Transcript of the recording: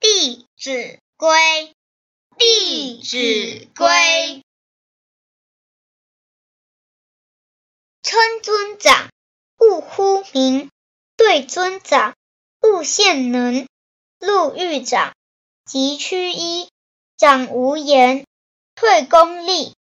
《弟子规》，《弟子规》。称尊长，勿呼名；对尊长，勿献能。路遇长，即趋揖。长无言，退恭立。